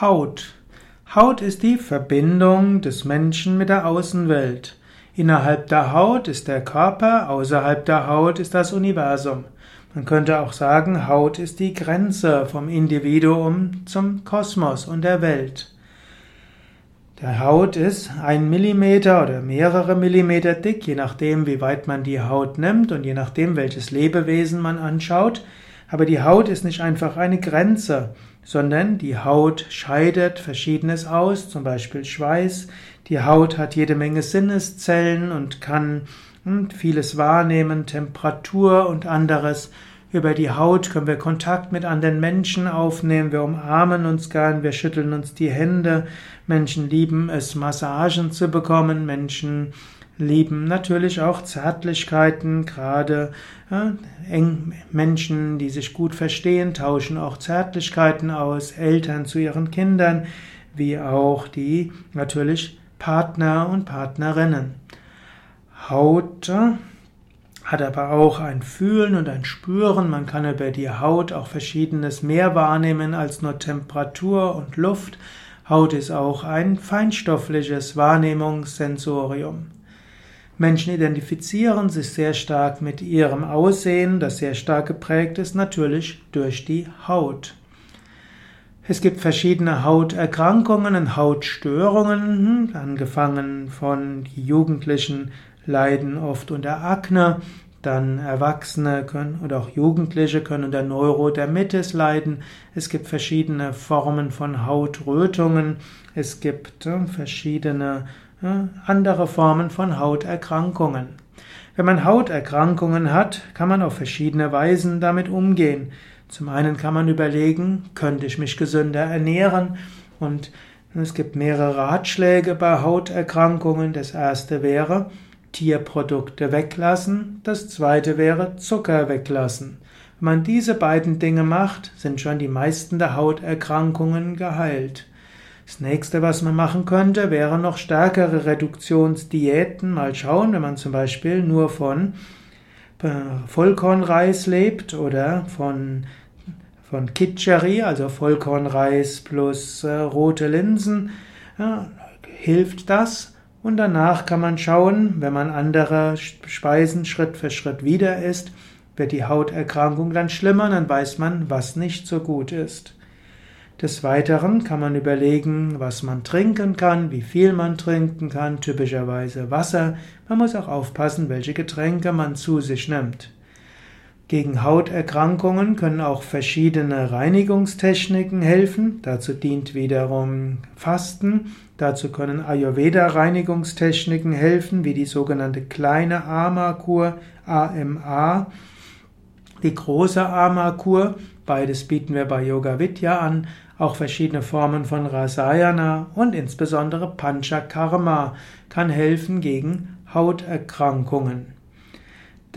Haut. Haut ist die Verbindung des Menschen mit der Außenwelt. Innerhalb der Haut ist der Körper, außerhalb der Haut ist das Universum. Man könnte auch sagen, Haut ist die Grenze vom Individuum zum Kosmos und der Welt. Der Haut ist ein Millimeter oder mehrere Millimeter dick, je nachdem, wie weit man die Haut nimmt und je nachdem, welches Lebewesen man anschaut. Aber die Haut ist nicht einfach eine Grenze, sondern die Haut scheidet Verschiedenes aus, zum Beispiel Schweiß. Die Haut hat jede Menge Sinneszellen und kann hm, vieles wahrnehmen, Temperatur und anderes. Über die Haut können wir Kontakt mit anderen Menschen aufnehmen, wir umarmen uns gern, wir schütteln uns die Hände. Menschen lieben es, Massagen zu bekommen, Menschen lieben natürlich auch Zärtlichkeiten, gerade ja, eng Menschen, die sich gut verstehen, tauschen auch Zärtlichkeiten aus, Eltern zu ihren Kindern, wie auch die natürlich Partner und Partnerinnen. Haut hat aber auch ein Fühlen und ein Spüren. Man kann über die Haut auch verschiedenes mehr wahrnehmen als nur Temperatur und Luft. Haut ist auch ein feinstoffliches Wahrnehmungssensorium. Menschen identifizieren sich sehr stark mit ihrem Aussehen, das sehr stark geprägt ist, natürlich durch die Haut. Es gibt verschiedene Hauterkrankungen und Hautstörungen, hm, angefangen von Jugendlichen leiden oft unter Akne, dann Erwachsene können oder auch Jugendliche können unter Neurodermitis leiden. Es gibt verschiedene Formen von Hautrötungen. Es gibt äh, verschiedene andere Formen von Hauterkrankungen. Wenn man Hauterkrankungen hat, kann man auf verschiedene Weisen damit umgehen. Zum einen kann man überlegen, könnte ich mich gesünder ernähren? Und es gibt mehrere Ratschläge bei Hauterkrankungen. Das erste wäre, Tierprodukte weglassen. Das zweite wäre, Zucker weglassen. Wenn man diese beiden Dinge macht, sind schon die meisten der Hauterkrankungen geheilt. Das nächste, was man machen könnte, wäre noch stärkere Reduktionsdiäten. Mal schauen, wenn man zum Beispiel nur von äh, Vollkornreis lebt oder von, von Kitscheri, also Vollkornreis plus äh, rote Linsen, ja, hilft das. Und danach kann man schauen, wenn man andere Speisen Schritt für Schritt wieder isst, wird die Hauterkrankung dann schlimmer, dann weiß man, was nicht so gut ist. Des Weiteren kann man überlegen, was man trinken kann, wie viel man trinken kann, typischerweise Wasser. Man muss auch aufpassen, welche Getränke man zu sich nimmt. Gegen Hauterkrankungen können auch verschiedene Reinigungstechniken helfen. Dazu dient wiederum Fasten. Dazu können Ayurveda-Reinigungstechniken helfen, wie die sogenannte kleine Ama-Kur, AMA, die große Ama-Kur. Beides bieten wir bei Yoga Vidya an auch verschiedene Formen von Rasayana und insbesondere Panchakarma kann helfen gegen Hauterkrankungen.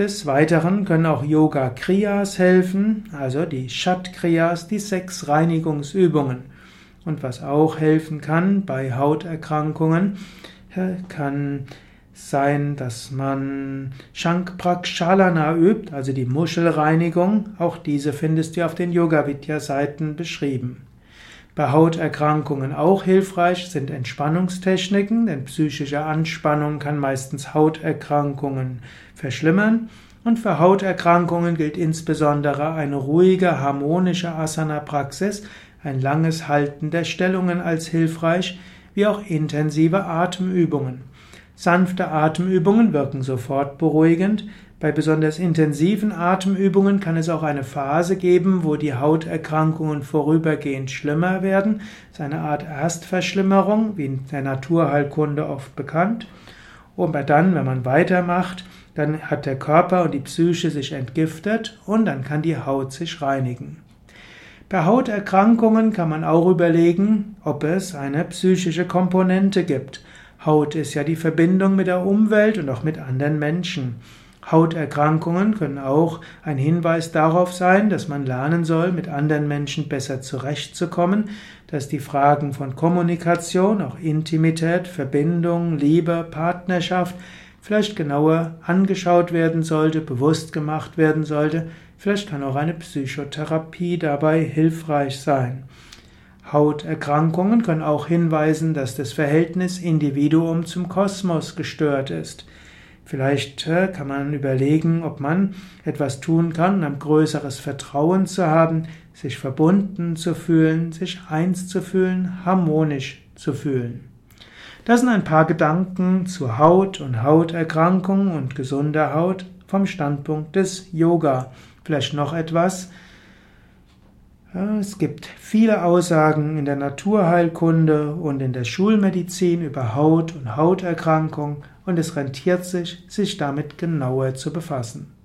Des Weiteren können auch Yoga Kriyas helfen, also die Shat Kriyas, die sechs Reinigungsübungen. Und was auch helfen kann bei Hauterkrankungen, kann sein, dass man Shankprakshalana übt, also die Muschelreinigung. Auch diese findest du auf den Yoga Vidya Seiten beschrieben. Bei Hauterkrankungen auch hilfreich sind Entspannungstechniken, denn psychische Anspannung kann meistens Hauterkrankungen verschlimmern. Und für Hauterkrankungen gilt insbesondere eine ruhige, harmonische Asana-Praxis, ein langes Halten der Stellungen als hilfreich, wie auch intensive Atemübungen. Sanfte Atemübungen wirken sofort beruhigend, bei besonders intensiven Atemübungen kann es auch eine Phase geben, wo die Hauterkrankungen vorübergehend schlimmer werden. Das ist eine Art Erstverschlimmerung, wie in der Naturheilkunde oft bekannt. Und dann, wenn man weitermacht, dann hat der Körper und die Psyche sich entgiftet und dann kann die Haut sich reinigen. Bei Hauterkrankungen kann man auch überlegen, ob es eine psychische Komponente gibt. Haut ist ja die Verbindung mit der Umwelt und auch mit anderen Menschen. Hauterkrankungen können auch ein Hinweis darauf sein, dass man lernen soll, mit anderen Menschen besser zurechtzukommen, dass die Fragen von Kommunikation, auch Intimität, Verbindung, Liebe, Partnerschaft vielleicht genauer angeschaut werden sollte, bewusst gemacht werden sollte. Vielleicht kann auch eine Psychotherapie dabei hilfreich sein. Hauterkrankungen können auch hinweisen, dass das Verhältnis Individuum zum Kosmos gestört ist. Vielleicht äh, kann man überlegen, ob man etwas tun kann, um ein größeres Vertrauen zu haben, sich verbunden zu fühlen, sich eins zu fühlen, harmonisch zu fühlen. Das sind ein paar Gedanken zu Haut und Hauterkrankungen und gesunder Haut vom Standpunkt des Yoga. Vielleicht noch etwas. Es gibt viele Aussagen in der Naturheilkunde und in der Schulmedizin über Haut und Hauterkrankungen und es rentiert sich, sich damit genauer zu befassen.